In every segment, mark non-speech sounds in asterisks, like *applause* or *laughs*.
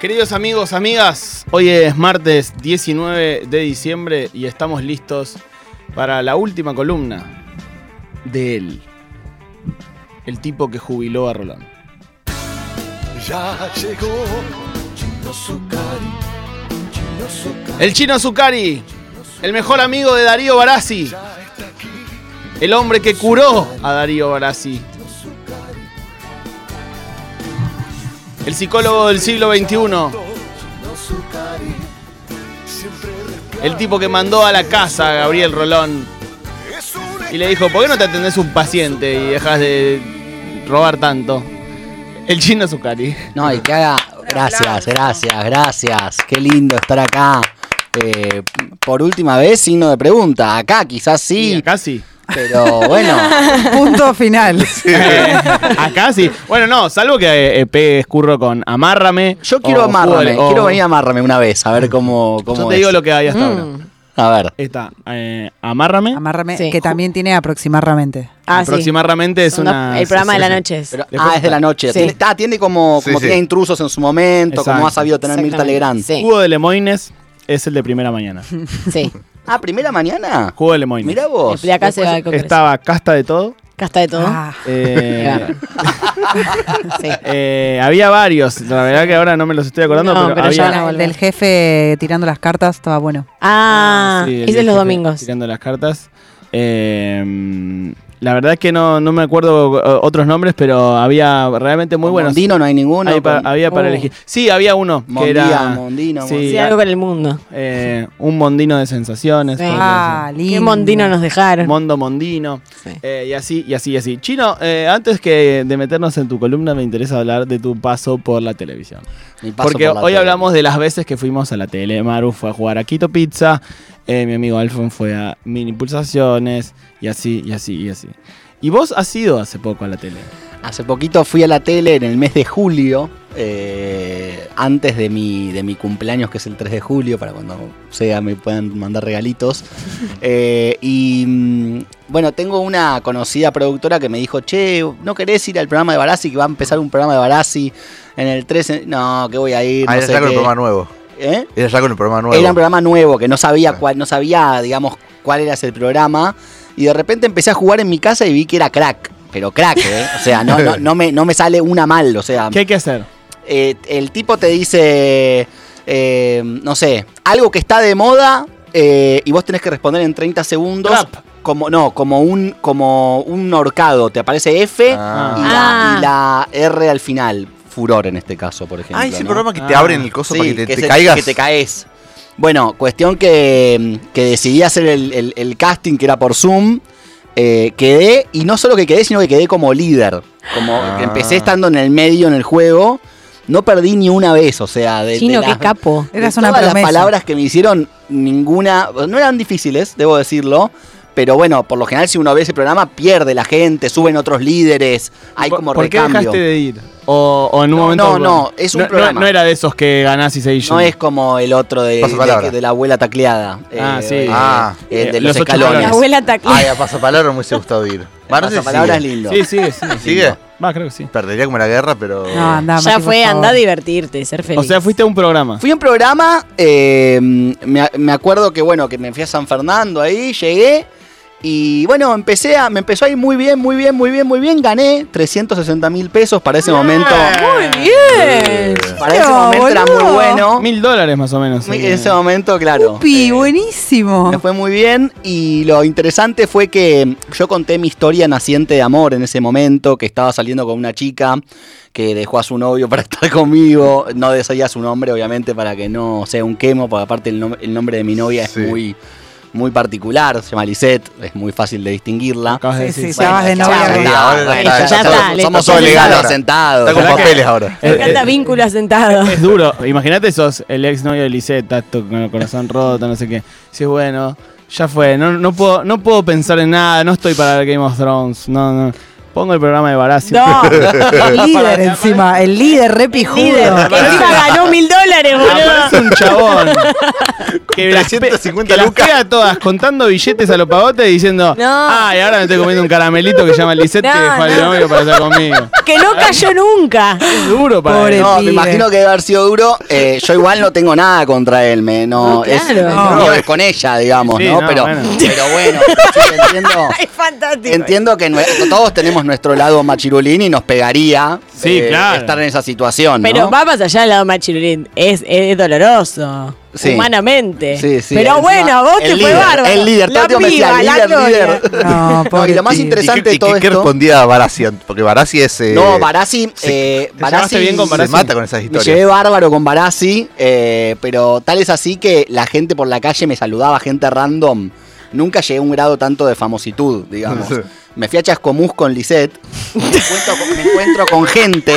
Queridos amigos, amigas, hoy es martes 19 de diciembre y estamos listos para la última columna de él. El tipo que jubiló a Rolón. Ya llegó Chino Zucari, El chino Zucari, el mejor amigo de Darío Barassi, el hombre que curó a Darío Barassi. El psicólogo del siglo XXI, el tipo que mandó a la casa a Gabriel Rolón y le dijo, ¿por qué no te atendés un paciente y dejas de robar tanto? El chino Zucari. No, y que haga. Gracias, gracias, gracias. Qué lindo estar acá. Eh, por última vez, signo de pregunta. Acá quizás sí, Acá sí. Pero bueno. *laughs* Punto final. *laughs* Acá sí. Bueno, no, salvo que eh, eh, pegues curro con Amárrame. Yo quiero o o- quiero venir a amarrarme una vez, a ver cómo, cómo Yo te es. digo lo que hay hasta ahora. A ver. Está eh, Amárrame. Amárrame, Sí. que también tiene aproximadamente. Ah, sí. Aproximadamente es Una- una. el programa de la sí, sí. noche es. Pero- Después ah, es de la noche. Sí. Tiene, ah, tiene como, Sí, como sí. tenía intrusos en su momento, como Exacto. ha sabido tener Mirta Exactamente. Legrand. Sí. Jugo de Lemoines es el de primera mañana. Sí. *laughs* Ah, primera mañana. Jugo de Lemoines. Mirá vos. De acá se va al Congreso. Estaba Casta de todo. Casta de todo. Ah, Eh, *laughs* Sí. eh, había varios. La verdad que ahora no me los estoy acordando, No, pero, pero ya había. el del jefe tirando las cartas estaba bueno. Ah, Sí, el jefe los domingos. Tirando las cartas. Eh, la verdad es que no, no me acuerdo eh, otros nombres, pero había realmente muy buenos. Mondino no hay ninguno. Hay pa- con- había para Oh. elegir. Sí, había uno que Mondía, era Mondino, sí, Mondino. Sí, algo con el mundo. eh, un mondino de sensaciones. Sí. Ah, lindo. Qué mondino nos dejaron. Mondo Mondino. Sí. eh, y así, y así, y así. Chino, eh, antes que de meternos en tu columna, me interesa hablar de tu paso por la televisión. Mi paso Porque por la hoy tele. hablamos de las veces que fuimos a la tele. Maru fue a jugar a Quito Pizza, eh, mi amigo Alfon fue a Mini Pulsaciones, y así, y así, y así. Y vos has ido hace poco a la tele. Hace poquito fui a la tele en el mes de julio, eh, antes de mi, de mi cumpleaños, que es el 3 de julio, para cuando sea me puedan mandar regalitos. *laughs* Eh, y mm, bueno, tengo una conocida productora que me dijo, che, ¿no querés ir al programa de Barassi? Que va a empezar un programa de Barassi en el 13. No, que voy a ir. Ah, no sé el qué". programa nuevo. ¿Eh? Era ya con el programa nuevo. Era un programa nuevo, que no sabía cuál, no sabía, digamos, cuál era ese programa. Y de repente empecé a jugar en mi casa y vi que era crack. Pero crack, ¿eh? O sea, no, no, no, me, no me sale una mal. O sea, ¿Qué hay que hacer? eh, el tipo te dice, eh, no sé, algo que está de moda eh, y vos tenés que responder en 30 segundos. Como, no, como un, como un horcado. Te aparece F Ah. y, Ah. la, y la R al final. Furor en este caso, por ejemplo. Ah, ese ¿no? programa que te Ah. abren el coso Sí, para que te, que te caigas. que te caes. Bueno, cuestión que, que decidí hacer el, el- el casting que era por Zoom. eh, quedé, y no solo que quedé, sino que quedé como líder. Como Ah. que empecé estando en el medio en el juego. No perdí ni una vez, o sea, de, Chino, de qué las- capo. de Eras una todas las palabras que me hicieron, ninguna. No eran difíciles, debo decirlo. Pero bueno, por lo general, si uno ve ese programa, pierde la gente, suben otros líderes, hay ¿Por- como ¿Por qué recambio. dejaste de ir? O, o en un No, momento. no, no, es un no, programa. No, era de esos que ganás y seguís No es como el otro de, la abuela tacleada. Ah, eh, sí. Ah. eh, de Eh, los, los ocho escalones. La abuela taclea. Ay, a pasapalabra me hubiese gustado ir. Pasapalabra es lindo. Sí, sigue, sigue. ¿Sigue? Va, creo que sí. Perdería como la guerra, pero. No, anda, Ya fue, anda a divertirte, ser feliz. O sea, fuiste a un programa. Fui a un programa, eh, me, me acuerdo que bueno, que me fui a San Fernando ahí, llegué y bueno, empecé a, me empezó a ir muy bien, muy bien, muy bien, muy bien, gané 360 mil pesos para ese momento. Muy bien. Para ese momento era muy bueno. Mil dólares más o menos. En ese momento, claro. Upi, eh, buenísimo. Me fue muy bien y lo interesante fue que yo conté mi historia naciente de amor en ese momento, que estaba saliendo con una chica que dejó a su novio para *laughs* estar conmigo. No decía su nombre, obviamente, para que no sea un quemo, porque aparte el, nom- el nombre de mi novia Sí. es muy, muy particular, se llama Lisette, es muy fácil de distinguirla. Acabas de Sí, decir. sí, ya vas de novia somos- ahora. asentados. Está con ¿Verdad que- papeles ahora. Me Eh, encanta eh, vínculo asentado. Es duro. Imagínate sos el ex novio de Lisette, con el corazón roto, no sé qué. Sí, bueno, ya fue. No, no, puedo, no puedo pensar en nada. No estoy para Game of Thrones. No, no. Pongo el programa de Barassi. No, *laughs* El líder encima, el líder re pijudo. líder, que encima ganó mil dólares, boludo. un chabón *laughs* que las, pe- 350 que las lucas. pega todas contando billetes a los pavotes diciendo No. ay ahora me estoy comiendo un caramelito que se llama Lisette que No, dejó al no. novio para estar conmigo Que no cayó nunca. es duro para Pobre él. No, me pibe. imagino que debe haber sido duro. Eh, yo igual no tengo nada contra él, me, no, No, es, claro. el No. mío es con ella, digamos, Sí, ¿no? no, Pero bueno. pero bueno, sí, entiendo, *laughs* Es fantástico. entiendo que nue- todos tenemos nuestro lado machirulín y nos pegaría Sí, eh, claro. estar en esa situación, ¿no? Pero va más allá del lado machirulín. Es, es doloroso. Sí. Humanamente. Sí, sí, Pero encima, bueno, vos te el fue líder, bárbaro. El líder, todo La el tiempo me decía, piba, la líder, líder. No, *laughs* No, y lo más pibe. ¿Y interesante qué, de todo qué- qué esto. respondía Barassi? Porque Barassi es. eh, No, Barassi, se- eh, ¿te llevaste Barassi- bien con se Barassi? mata con esas Me historias. llevé bárbaro con Barassi, eh, pero tal es así que la gente por la calle me saludaba, gente random. Nunca llegué a un grado tanto de famositud, digamos. *laughs* Me fui a Chascomús con Lisette, me encuentro con, me encuentro con gente,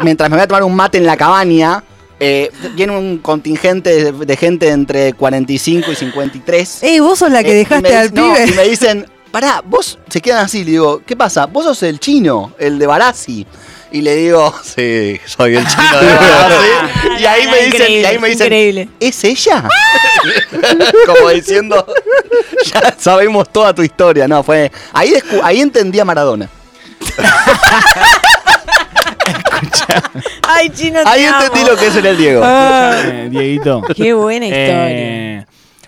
mientras me voy a tomar un mate en la cabaña, eh, viene un contingente de, de gente entre 45 y 53. Eh, vos sos la que Eh, dejaste me al no, pibe. y me dicen, pará, vos se quedan así. Le digo, ¿qué pasa? Vos sos el chino, el de Barassi. Y le digo, *laughs* sí, soy el chino de *laughs* Barassi. y ahí me dicen, y ahí me dicen, Increíble. ¿es ella? *laughs* Como diciendo, ya sabemos toda tu historia. No, fue. Ahí, descu- ahí entendí a Maradona. Ay, chino, te Ahí amo. entendí lo que es en el Diego. Eh, Dieguito Qué buena historia. Eh,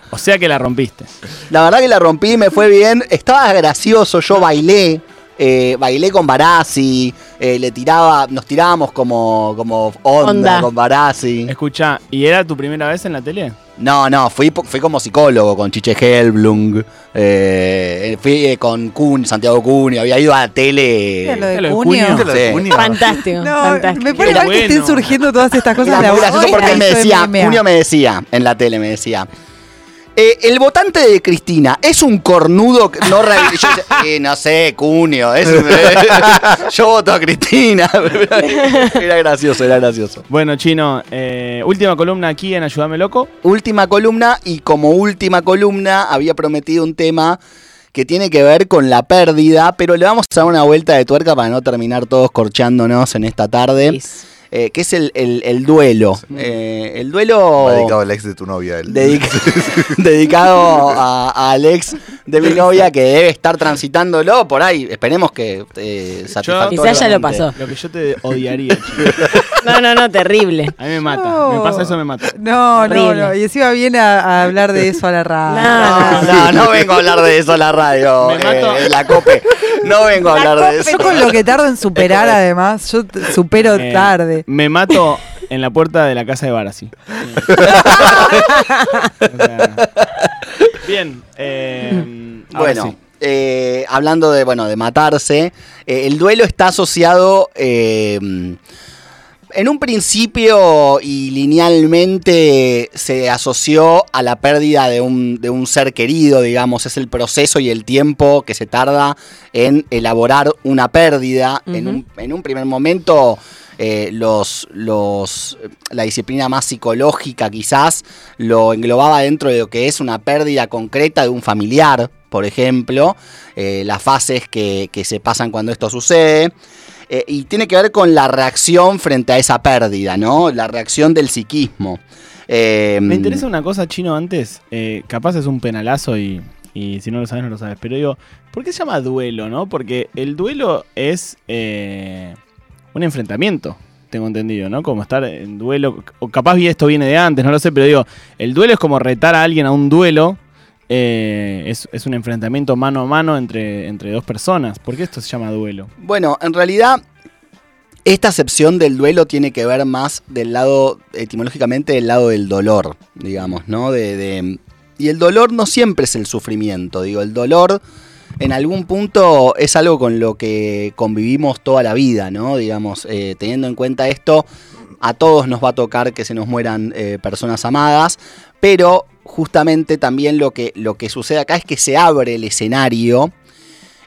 o sea que la rompiste La verdad que la rompí, me fue bien. Estaba gracioso, yo bailé. Eh, bailé con Barassi, eh, le tiraba, nos tirábamos como, como onda, Onda. con Barassi. escucha ¿y era tu primera vez en la tele? No, no, fui, fui como psicólogo con Chiche Helblung, eh, fui eh, con Kun, Santiago Cunio, había ido a la tele. Lo de ¿Qué lo de Cunio. Cunio? Lo de Sí. Cunio. Fantástico. No, fantástico. me pone Qué mal que estén surgiendo todas estas cosas Era de muy la gracioso porque él me decía, Cunio me decía, en la tele me decía, eh, el votante de Cristina es un cornudo que no Yo *laughs* "Eh, no sé, Cunio, es un- *laughs* yo voto a Cristina. *laughs* era gracioso, era gracioso. Bueno, Chino, eh, última columna aquí en Ayúdame Loco. Última columna y como última columna había prometido un tema que tiene que ver con la pérdida, pero le vamos a dar una vuelta de tuerca para no terminar todos corchándonos en esta tarde, Es- eh, que es el, el- el duelo. Eh, el duelo... Va dedicado al ex de tu novia. Dedica- *laughs* dedicado a, a Alex de mi novia que debe estar transitándolo por ahí. Esperemos que eh, satisfactoriamente. Quizás ya lo pasó. Lo que yo te odiaría. *laughs* No, no, no, terrible. A mí me mata. No. Me pasa eso, me mata. No, no, Horrible. no. Y encima viene a, a hablar de eso a la radio. No, No, no, no vengo a hablar de eso a la radio, Me mato. eh, la COPE. No vengo a La hablar de eso. Yo con lo que tardo en superar, además, yo supero Eh, tarde. Me mato en la puerta de la casa de Barassi. O sea, *laughs* bien. eh, ahora Bueno, sí. eh, hablando de, bueno, de matarse, eh, el duelo está asociado eh, en un principio y linealmente se asoció a la pérdida de un, de un ser querido, digamos, es el proceso y el tiempo que se tarda en elaborar una pérdida. en, un, en un primer momento... eh, los, los, la disciplina más psicológica quizás lo englobaba dentro de lo que es una pérdida concreta de un familiar, por ejemplo, eh, las fases que, que se pasan cuando esto sucede. Eh, y tiene que ver con la reacción frente a esa pérdida, ¿no? La reacción del psiquismo. Eh, Me interesa una cosa, Chino, antes. capaz es un penalazo y, si no lo sabes, no lo sabes. Pero digo, ¿por qué se llama duelo, no? Porque el duelo es un enfrentamiento, tengo entendido, ¿no? Como estar en duelo. O capaz esto viene de antes, no lo sé, pero digo, el duelo es como retar a alguien a un duelo. eh, es, es un enfrentamiento mano a mano entre, entre dos personas. ¿Por qué esto se llama duelo? Bueno, en realidad, esta acepción del duelo tiene que ver más del lado, etimológicamente, del lado del dolor, digamos, ¿no? De, de- y el dolor no siempre es el sufrimiento, digo, el dolor en algún punto es algo con lo que convivimos toda la vida, ¿no? Digamos, eh, teniendo en cuenta esto, a todos nos va a tocar que se nos mueran eh, personas amadas, pero justamente también lo que, lo que sucede acá es que se abre el escenario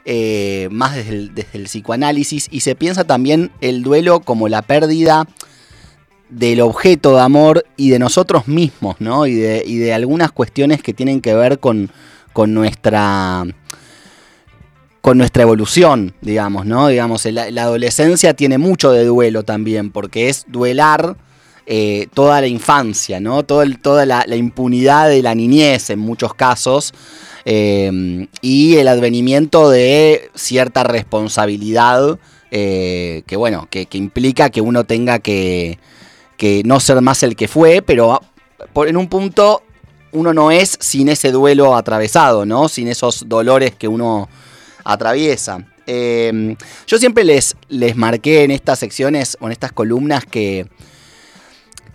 eh, más desde el, desde el psicoanálisis y se piensa también el duelo como la pérdida del objeto de amor y de nosotros mismos, ¿no? Y de, y de algunas cuestiones que tienen que ver con, con nuestra con nuestra evolución, digamos, ¿no? Digamos, la, adolescencia tiene mucho de duelo también, porque es duelar eh, toda la infancia, ¿no? Todo toda la, impunidad de la niñez en muchos casos. eh, y el advenimiento de cierta responsabilidad eh, que, bueno, que, que implica que uno tenga que, que no ser más el que fue, pero en un punto uno no es sin ese duelo atravesado, ¿no? Sin esos dolores que uno atraviesa. Eh, yo siempre les, les marqué en estas secciones o en estas columnas que,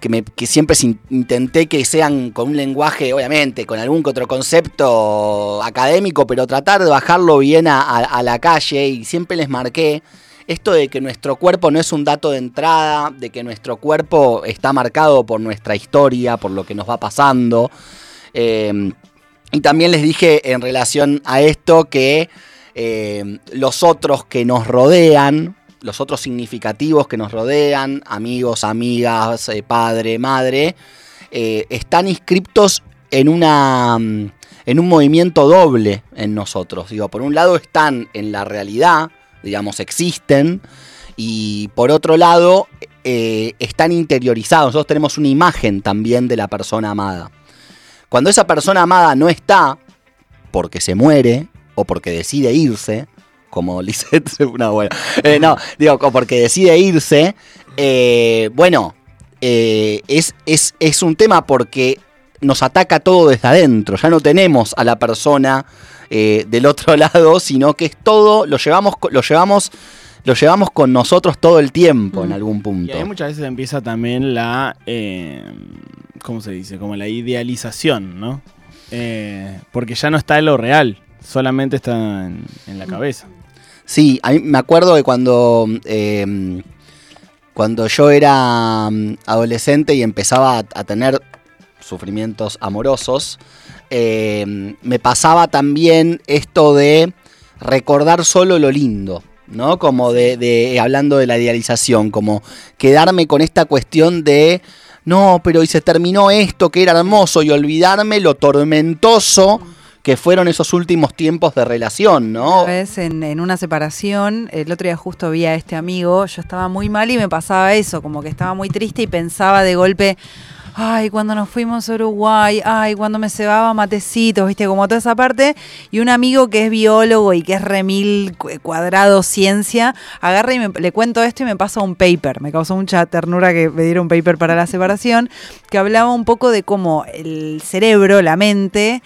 que, siempre intenté que sean con un lenguaje, obviamente, con algún otro concepto académico, pero tratar de bajarlo bien a, la calle y siempre les marqué esto de que nuestro cuerpo no es un dato de entrada, de que nuestro cuerpo está marcado por nuestra historia, por lo que nos va pasando. Eh, y también les dije en relación a esto que eh, los otros que nos rodean, los otros significativos que nos rodean, amigos, amigas, eh, padre, madre, eh, están inscriptos en una mm, en un movimiento doble en nosotros. Digo, por un lado están en la realidad, digamos, existen, y por otro lado eh, están interiorizados. Nosotros tenemos una imagen también de la persona amada. Cuando esa persona amada no está, porque se muere o porque decide irse, como *laughs* Lisette, una buena. Eh, no, digo, o porque decide irse, eh, bueno, eh, es, es, es un tema porque nos ataca todo desde adentro. Ya no tenemos a la persona eh, del otro *laughs* lado, sino que es todo, lo llevamos, lo llevamos, lo llevamos con nosotros todo el tiempo en algún Y punto. ahí muchas veces empieza también la. eh, ¿Cómo se dice? Como la idealización, ¿no? Eh, porque ya no está en lo real, solamente está en, en la cabeza. Sí, a mí me acuerdo de cuando, eh, cuando yo era mm, adolescente y empezaba a, a tener sufrimientos amorosos, eh, me pasaba también esto de recordar solo lo lindo, ¿no? Como de, de- hablando de la idealización, como quedarme con esta cuestión de, no, pero y se terminó esto que era hermoso y olvidarme lo tormentoso que fueron esos últimos tiempos de relación, ¿no? Una vez en, una separación, el otro día justo vi a este amigo, yo estaba muy mal y me pasaba eso, como que estaba muy triste y pensaba de golpe, ay, cuando nos fuimos a Uruguay, ay, cuando me cebaba matecitos, viste, como toda esa parte, y un amigo que es biólogo y que es remil cu- cuadrado ciencia, agarra y me- le cuento esto y me pasa un paper, me causó mucha ternura que me diera un paper para la separación, que hablaba un poco de cómo el cerebro, la mente,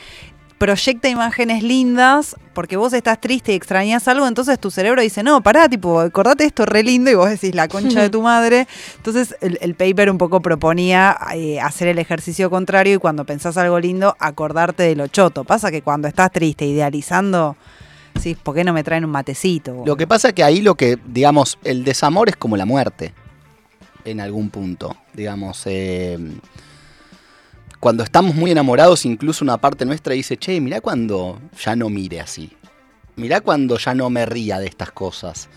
proyecta imágenes lindas porque vos estás triste y extrañas algo, entonces tu cerebro dice, no, pará, tipo, acordate esto re lindo y vos decís la concha de *laughs* tu madre. Entonces el, el paper un poco proponía eh, hacer el ejercicio contrario y cuando pensás algo lindo, acordarte de lo choto. Pasa que cuando estás triste, idealizando, sí, ¿por qué no me traen un matecito? Lo que pasa es que ahí lo que, digamos, el desamor es como la muerte, en algún punto, digamos. eh, cuando estamos muy enamorados, incluso una parte nuestra dice, che, mirá cuando ya no mire así. Mirá cuando ya no me ría de estas cosas.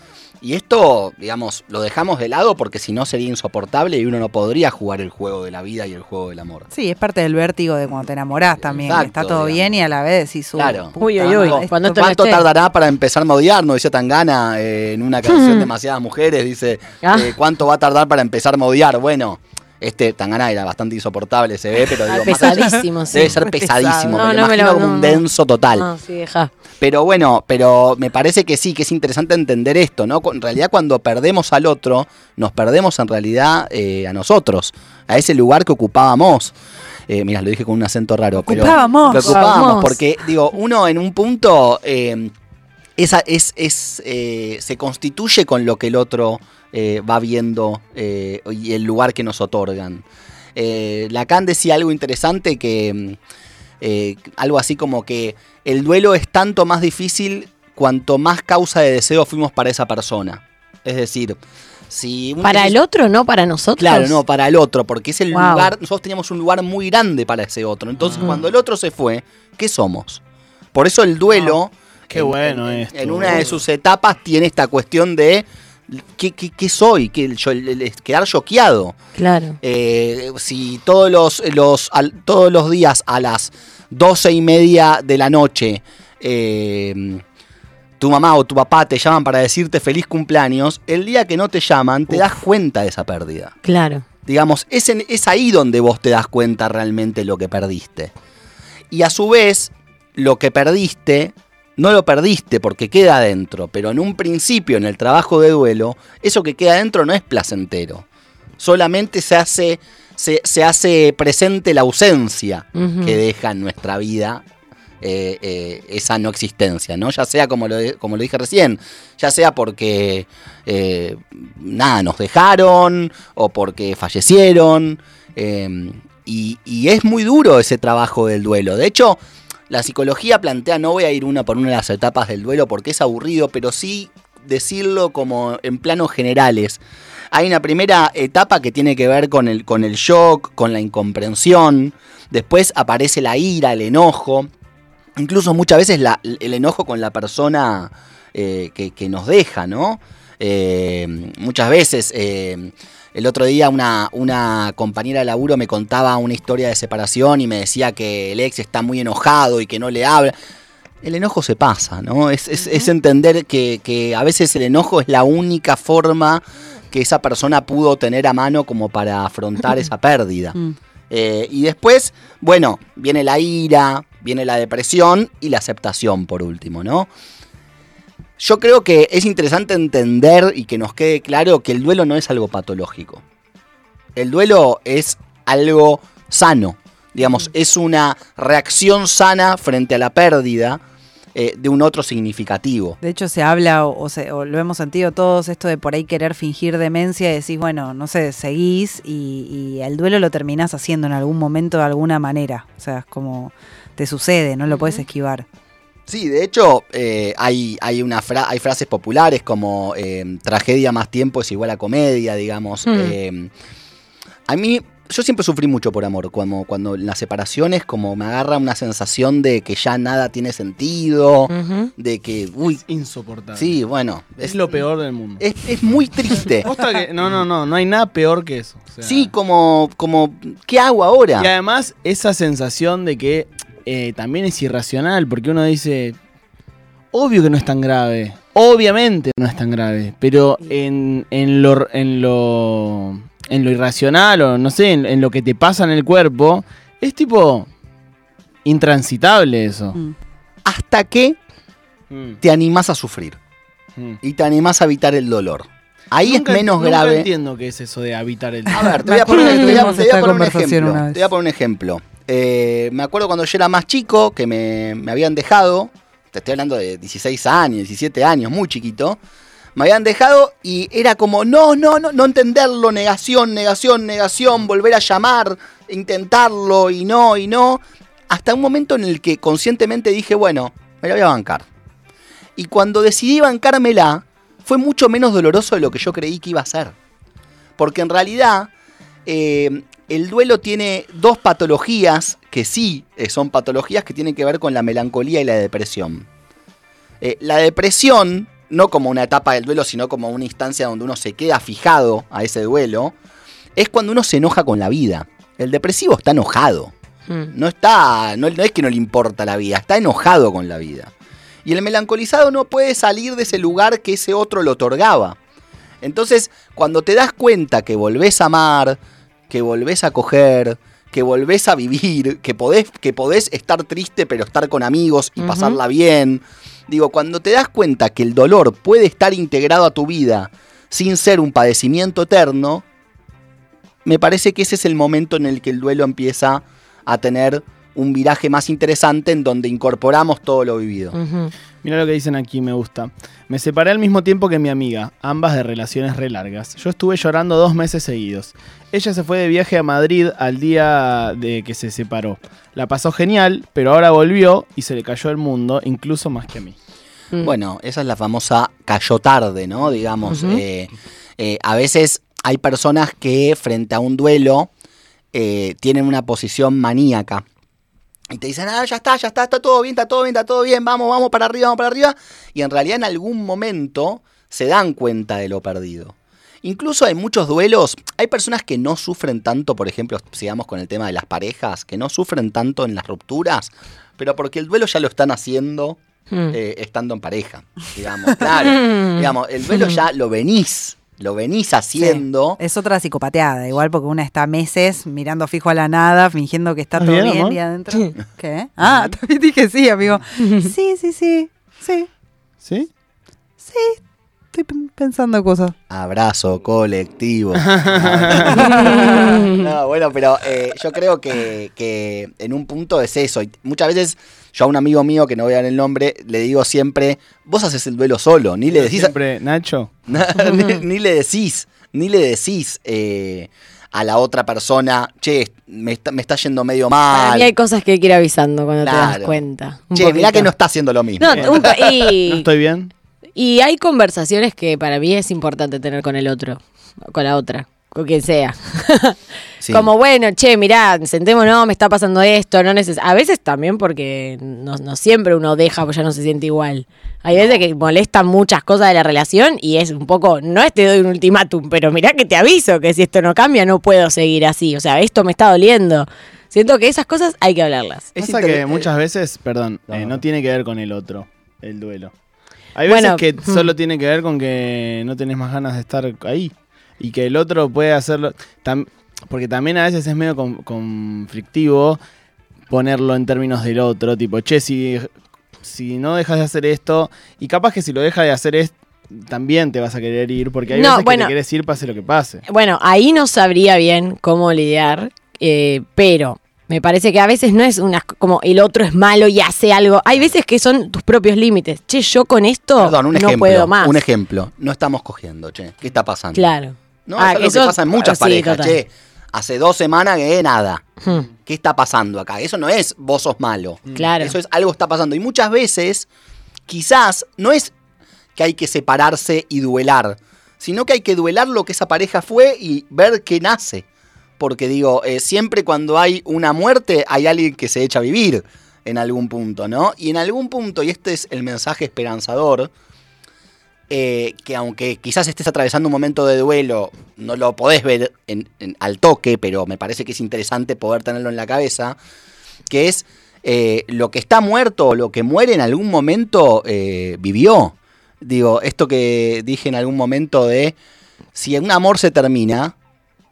Y esto, digamos, lo dejamos de lado porque si no sería insoportable y uno no podría jugar el juego de la vida y el juego del amor. Sí, es parte del vértigo de cuando te enamorás también. que Exacto, está todo digamos. bien y a la vez decís, "Uy, Claro. Uy, uy, uy, ¿Cuánto tardará para empezar a odiar? No decía Tangana eh, en una canción Demasiadas Mujeres. Dice, Ah. eh, ¿cuánto va a tardar para empezar a odiar? Bueno, este Tangana era bastante insoportable, se ve, pero Ah, digo, *laughs* más allá- pesadísimo, sí. debe ser pesadísimo. pesado. me No, lo no me imagino lo- como no, un no. denso total. No, sí, deja. Pero bueno, pero me parece que sí, que es interesante entender esto, ¿no? En realidad cuando perdemos al otro, nos perdemos en realidad eh, a nosotros, a ese lugar que ocupábamos. Eh, mira, lo dije con un acento raro. pero Ocupábamos. ocupábamos, Ocupábamos. porque digo, uno en un punto eh, esa, es, es, eh, se constituye con lo que el otro eh, va viendo eh, y el lugar que nos otorgan. Lacan decía algo interesante que mm, algo así como que el duelo es tanto más difícil cuanto más causa de deseo fuimos para esa persona. Es decir, si Para el otro, no para nosotros. Claro, no, para el otro, porque es el Wow. lugar, nosotros teníamos un lugar muy grande para ese otro. Entonces, Mm. cuando el otro se fue, ¿qué somos? Por eso el duelo, Qué en, bueno en- esto, en una de sus etapas, tiene esta cuestión de ¿qué, qué- qué soy? ¿Qué- yo- el- el- el quedar choqueado. Claro. Eh, si todos los, los, al- todos los días a las doce y media de la noche eh, tu mamá o tu papá te llaman para decirte feliz cumpleaños, el día que no te llaman te das cuenta de esa pérdida. Claro. Digamos, es, en- es ahí donde vos te das cuenta realmente lo que perdiste. Y a su vez, lo que perdiste, no lo perdiste porque queda adentro, pero en un principio, en el trabajo de duelo, eso que queda adentro no es placentero. Solamente se hace, se, se hace presente la ausencia que deja en nuestra vida eh, eh, esa no existencia, ¿no? Ya sea como lo, de- como lo dije recién, ya sea porque eh, nada, nos dejaron o porque fallecieron. y, y es muy duro ese trabajo del duelo. De hecho, la psicología plantea, no voy a ir una por una de las etapas del duelo porque es aburrido, pero sí decirlo como en planos generales. Hay una primera etapa que tiene que ver con el, con el shock, con la incomprensión. Después aparece la ira, el enojo. Incluso muchas veces el enojo con la persona eh, que, que nos deja, ¿no? Eh, muchas veces, eh, el otro día una, una compañera de laburo me contaba una historia de separación y me decía que el ex está muy enojado y que no le habla. El enojo se pasa, ¿no? Es, es- es entender que, que a veces el enojo es la única forma que esa persona pudo tener a mano como para afrontar *laughs* esa pérdida. Mm. Eh, y después, bueno, viene la ira, viene la depresión y la aceptación por último, ¿no? Yo creo que es interesante entender y que nos quede claro que el duelo no es algo patológico. El duelo es algo sano, digamos, es una reacción sana frente a la pérdida eh, de un otro significativo. De hecho, se habla, o, o se- o lo hemos sentido todos, esto de por ahí querer fingir demencia y decís, bueno, no sé, seguís y, y el duelo lo terminás haciendo en algún momento de alguna manera. O sea, es como te sucede, no lo puedes esquivar. Sí, de hecho, eh, hay, hay, una fra- hay frases populares como eh, tragedia más tiempo es igual a comedia, digamos. Hmm. Eh, a mí, yo siempre sufrí mucho por amor. Cuando, cuando en las separaciones, como me agarra una sensación de que ya nada tiene sentido, de que, uy, Insoportable. sí, bueno, Es lo peor del mundo. Es, es muy triste. *laughs* Que- no, no, no, no hay nada peor que eso. O sea, Sí, como, como, ¿qué hago ahora? Y además, esa sensación de que eh, también es irracional, porque uno dice, obvio que no es tan grave, obviamente no es tan grave, pero en, en, lo, en, lo, en lo irracional o no sé, en, en lo que te pasa en el cuerpo, es tipo intransitable eso. Mm. Hasta que Mm, te animás a sufrir mm. y te animás a evitar el dolor. Ahí Nunca- es menos nunca grave. entiendo qué es eso de habitar el A ver, te voy a poner, te voy a- tuvimos te voy a esta poner un ejemplo. Te voy a poner un ejemplo. Eh, me acuerdo cuando yo era más chico, que me, me habían dejado, te estoy hablando de 16 años, 17 años, muy chiquito, me habían dejado y era como, no, no, no, no entenderlo, negación, negación, negación, volver a llamar, intentarlo y no, y no, hasta un momento en el que conscientemente dije, bueno, me la voy a bancar. Y cuando decidí bancármela, fue mucho menos doloroso de lo que yo creí que iba a ser. Porque en realidad eh, el duelo tiene dos patologías que sí eh, son patologías que tienen que ver con la melancolía y la depresión. Eh, la depresión, no como una etapa del duelo, sino como una instancia donde uno se queda fijado a ese duelo, es cuando uno se enoja con la vida. El depresivo está enojado. Mm. No está, no, no es que no le importa la vida, está enojado con la vida. Y el melancolizado no puede salir de ese lugar que ese otro le otorgaba. Entonces, cuando te das cuenta que volvés a amar, que volvés a coger, que volvés a vivir, que podés, que podés estar triste pero estar con amigos y pasarla bien, digo, cuando te das cuenta que el dolor puede estar integrado a tu vida sin ser un padecimiento eterno, me parece que ese es el momento en el que el duelo empieza a tener un viraje más interesante en donde incorporamos todo lo vivido. Mira lo que dicen aquí, me gusta. Me separé al mismo tiempo que mi amiga, ambas de relaciones re largas. Yo estuve llorando dos meses seguidos. Ella se fue de viaje a Madrid al día de que se separó. La pasó genial, pero ahora volvió y se le cayó el mundo, incluso más que a mí. Mm. Bueno, esa es la famosa cayó tarde, ¿no? Digamos, eh, eh, a veces hay personas que frente a un duelo eh, tienen una posición maníaca. Y te dicen, ah, ya está, ya está, está todo bien, está todo bien, está todo bien, vamos, vamos para arriba, vamos para arriba. Y en realidad en algún momento se dan cuenta de lo perdido. Incluso hay muchos duelos, hay personas que no sufren tanto, por ejemplo, sigamos con el tema de las parejas, que no sufren tanto en las rupturas, pero porque el duelo ya lo están haciendo Hmm. eh, estando en pareja. Digamos, *laughs* claro. digamos, el duelo ya lo venís, lo venís haciendo. Es otra psicopateada, igual porque una está meses mirando fijo a la nada, fingiendo que está ¿Estás todo bien, bien, y adentro. ¿Qué? Ah, *laughs* también dije sí, amigo. *laughs* Sí, sí, sí. Sí, ¿Sí? sí. Estoy pen- pensando cosas. Abrazo colectivo. *laughs* no, bueno, pero eh, yo creo que, que en un punto es eso. Y muchas veces yo a un amigo mío, que no voy a dar el nombre, le digo siempre, vos haces el duelo solo, ni le decís... Siempre, Nacho. *laughs* ni, ni le decís, ni le decís eh, a la otra persona, che, me está, me está yendo medio Para mal. mí hay cosas que hay que ir avisando cuando te das cuenta. Che, mirá que no está haciendo lo mismo. No, un pa- *laughs* ¿No y, estoy bien? Y hay conversaciones que para mí es importante tener con el otro, con la otra, con quien sea. *laughs* Sí. Como, bueno, che, mirá, sentémonos, me está pasando esto, no neces A veces también porque no, no siempre uno deja, pues ya no se siente igual. Hay veces que molestan muchas cosas de la relación y es un poco, no es te doy un ultimátum, pero mirá que te aviso que si esto no cambia no puedo seguir así. O sea, esto me está doliendo. Siento que esas cosas hay que hablarlas. Es que muchas veces, perdón, No, eh, no tiene que ver con el otro, el duelo. Hay Bueno, veces que solo tiene que ver con que no tenés más ganas de estar ahí. Y que el otro puede hacerlo. tam- porque también a veces es medio con- conflictivo ponerlo en términos del otro. Tipo, che, si, si no dejas de hacer esto. Y capaz que si lo dejas de hacer es también te vas a querer ir. Porque hay No, veces que te quieres ir pase lo que pase. Bueno, ahí no sabría bien cómo lidiar, eh, pero me parece que a veces no es una como el otro es malo y hace algo. Hay veces que son tus propios límites. Che, yo con esto Perdón, un no ejemplo. puedo más. Un ejemplo. No estamos cogiendo, che. ¿Qué está pasando? Claro. No, Ah, es algo eso- que pasa en muchas sí, parejas, total. che. Hace dos semanas que nada. Hmm, ¿Qué está pasando acá? Eso no es vos sos malo. Claro. Eso es algo está pasando. Y muchas veces, quizás, no es que hay que separarse y duelar, sino que hay que duelar lo que esa pareja fue y ver qué nace. Porque digo, eh, siempre cuando hay una muerte hay alguien que se echa a vivir en algún punto, ¿no? Y en algún punto, y este es el mensaje esperanzador, eh, que aunque quizás estés atravesando un momento de duelo, no lo podés ver en- al toque, pero me parece que es interesante poder tenerlo en la cabeza, que es eh, lo que está muerto o lo que muere en algún momento vivió. Digo, esto que dije en algún momento de, si un amor se termina,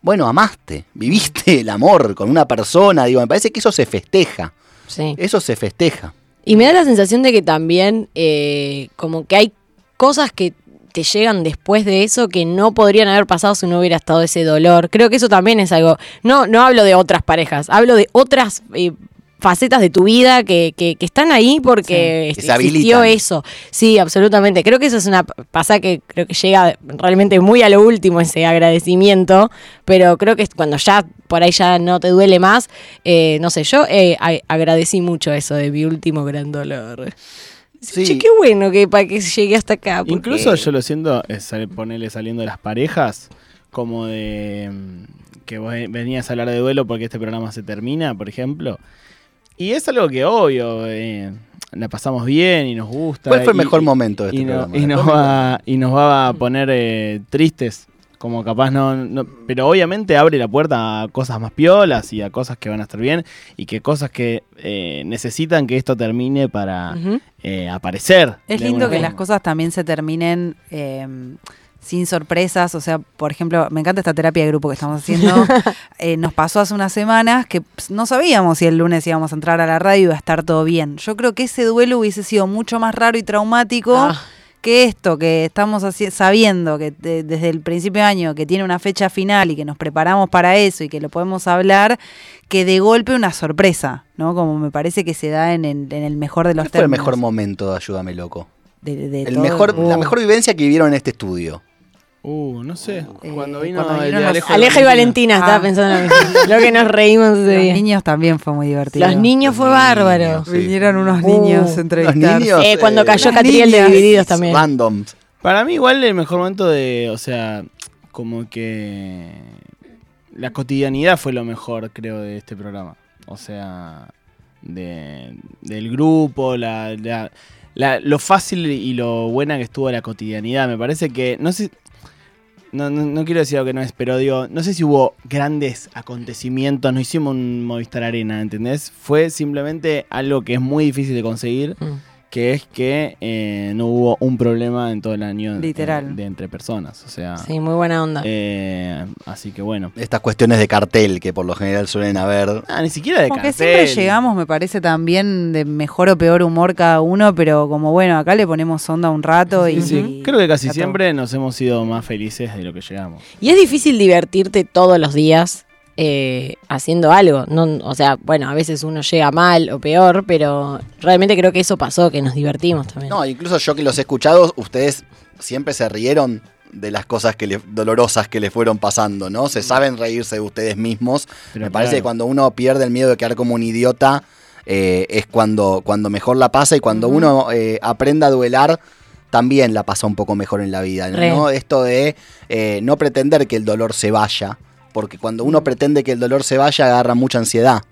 bueno, amaste, viviste el amor con una persona, digo, me parece que eso se festeja, sí. eso se festeja. Y me da la sensación de que también eh, como que hay cosas que te llegan después de eso que no podrían haber pasado si no hubiera estado ese dolor. Creo que eso también es algo. No, no hablo de otras parejas, hablo de otras eh, facetas de tu vida que, que- que están ahí porque Sí, existió eso. Sí, absolutamente. Creo que eso es una pasa que creo que llega realmente muy a lo último ese agradecimiento, pero creo que cuando ya por ahí ya no te duele más, eh, no sé, yo eh, agradecí mucho eso de mi último gran dolor. Sí. Che, qué bueno que para que llegue hasta acá. porque- Incluso yo lo siento, es sal- ponerle saliendo de las parejas, como de mm, que vos venías a hablar de duelo porque este programa se termina, por ejemplo. Y es algo que obvio, eh, la pasamos bien y nos gusta. ¿Cuál fue el y- mejor y- momento de este y, no- programa? y nos va, y nos va a poner eh, tristes, como capaz no, no- Pero obviamente abre la puerta a cosas más piolas y a cosas que van a estar bien y que cosas que eh, necesitan que esto termine para eh, aparecer. Es lindo que las cosas también se terminen eh, sin sorpresas. O sea, por ejemplo, me encanta esta terapia de grupo que estamos haciendo. *laughs* Eh, nos pasó hace unas semanas que pues, no sabíamos si el lunes íbamos a entrar a la radio y iba a estar todo bien. Yo creo que ese duelo hubiese sido mucho más raro y traumático. Ah. Que esto, que estamos sabiendo que de- desde el principio de año que tiene una fecha final y que nos preparamos para eso y que lo podemos hablar, que de golpe una sorpresa, ¿no? Como me parece que se da en el, en el mejor de los ¿Cuál fue el mejor momento de Ayúdame Loco? de- de El todo. mejor, La Uh. mejor vivencia que vivieron en este estudio. Uh, no sé. Eh, cuando vino cuando el vinieron de los- Alejo, Aleja y Valentina, Ah. estaba pensando en lo mismo. Lo que nos reímos ese Los día. niños también fue muy divertido. Los niños fue bárbaro. Sí. Vinieron unos Uh, niños los a entrevistar. niños. Eh, cuando eh, cayó Catriel de. Divididos también. Para mí igual el mejor momento de, o sea, como que la cotidianidad fue lo mejor, creo, de este programa. O sea, de, del grupo, la, la- la- lo fácil y lo buena que estuvo la cotidianidad. Me parece que, no sé, no, no, no quiero decir algo que no es, pero digo, no sé si hubo grandes acontecimientos, no hicimos un Movistar Arena, ¿entendés? Fue simplemente algo que es muy difícil de conseguir Mm. Que es que eh, no hubo un problema en todo el año de- Literal. de, entre personas. O sea, Sí, muy buena onda. eh, así que bueno. Estas cuestiones de cartel que por lo general suelen haber. Ah, ni siquiera de Como que cartel. siempre llegamos, me parece también de mejor o peor humor cada uno, pero como bueno, acá le ponemos onda un rato y. Sí, y creo que casi siempre nos hemos sido más felices de lo que llegamos. Y es difícil divertirte todos los días eh, haciendo algo. No, o sea, bueno, a veces uno llega mal o peor, pero realmente creo que eso pasó, que nos divertimos también. No, incluso yo que los he escuchado, ustedes siempre se rieron de las cosas que le- dolorosas que les fueron pasando, ¿no? Se saben reírse de ustedes mismos. Pero Me parece claro. que cuando uno pierde el miedo de quedar como un idiota, eh, es cuando, cuando mejor la pasa y cuando uno eh, aprende a duelar, también la pasa un poco mejor en la vida, Re. ¿no? Esto de eh, no pretender que el dolor se vaya, porque cuando uno pretende que el dolor se vaya, agarra mucha ansiedad.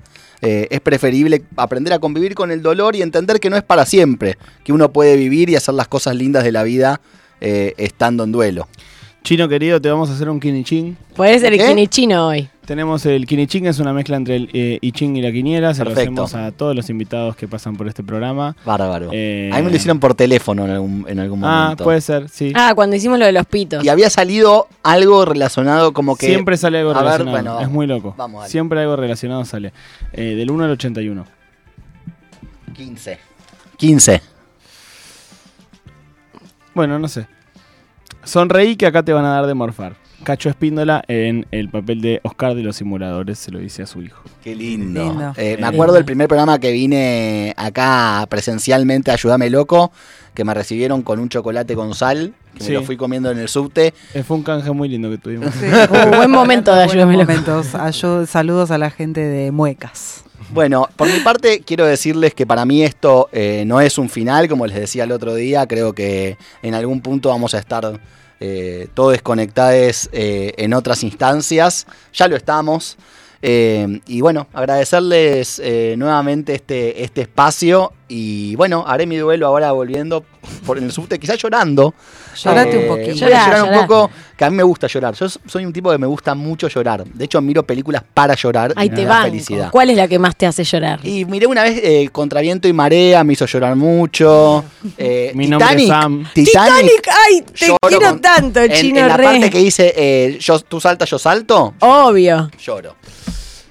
Eh, es preferible aprender a convivir con el dolor y entender que no es para siempre, que uno puede vivir y hacer las cosas lindas de la vida eh, estando en duelo. Chino querido, te vamos a hacer un quinichín. Puede ser el quinichino hoy. Tenemos el quinichín, es una mezcla entre el eh, I Ching y la quiniela. Se Perfecto. lo hacemos a todos los invitados que pasan por este programa. Bárbaro. Eh, A mí me lo hicieron por teléfono en algún, en algún Ah, momento. puede ser, sí. Ah, cuando hicimos lo de los pitos. Y había salido algo relacionado como que... Siempre sale algo A ver, relacionado. bueno, es muy loco. vamos, dale. Siempre algo relacionado sale. Eh, del 1 al 81. 15. 15. Bueno, no sé. Sonreí que acá te van a dar de morfar. Cacho Espíndola en el papel de Oscar de los simuladores se lo dice a su hijo. Qué lindo. Lindo. Eh, me acuerdo del primer programa que vine acá presencialmente Ayúdame Loco, que me recibieron con un chocolate con sal, que Sí. me lo fui comiendo en el subte. Eh, fue un canje muy lindo que tuvimos. Sí. *laughs* Un buen momento de ayúdame loco. saludos a la gente de Muecas. Bueno, por mi parte quiero decirles que para mí esto eh, no es un final, como les decía el otro día, creo que en algún punto vamos a estar eh, todos eh, en otras instancias, ya lo estamos. Eh, y bueno, agradecerles eh, nuevamente este, este espacio y bueno, haré mi duelo ahora volviendo por en el subte, quizás llorando. Llorate un Eh, poquito. Voy a Llorá, llorar un poco, que a mí me gusta llorar. Yo soy un tipo que me gusta mucho llorar. De hecho, miro películas para llorar Ahí y te van. felicidad. ¿Cuál es la que más te hace llorar? Y miré una vez eh, Contra Viento y Marea, me hizo llorar mucho. *laughs* Eh, Mi nombre es Sam. Titanic. ¡Ay, te quiero con- tanto, en, chino en la re! parte que dice eh, yo, tú saltas, yo salto, Obvio. lloro.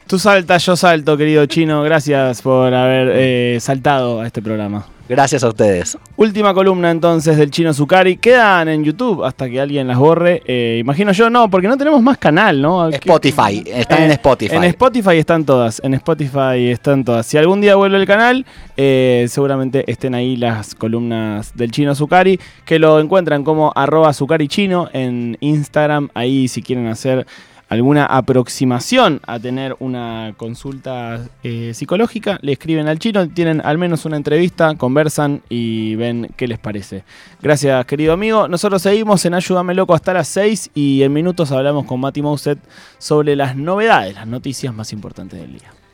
Tú saltas, yo salto, querido Chino. Gracias por haber eh, saltado a este programa. Gracias a ustedes. Última columna entonces del Chino Zucari. Quedan en YouTube hasta que alguien las borre. Eh, imagino yo, no, porque no tenemos más canal, ¿no? Spotify, están Eh, en Spotify. En Spotify están todas, en Spotify están todas. Si algún día vuelve el canal, eh, seguramente estén ahí las columnas del chino Zucari, que lo encuentran como arroba Zucari Chino en Instagram. Ahí si quieren hacer alguna aproximación a tener una consulta eh, psicológica, le escriben al chino, tienen al menos una entrevista, conversan y ven qué les parece. Gracias, querido amigo. Nosotros seguimos en Ayúdame Loco hasta las 6 y en minutos hablamos con Mati Mouset sobre las novedades, las noticias más importantes del día.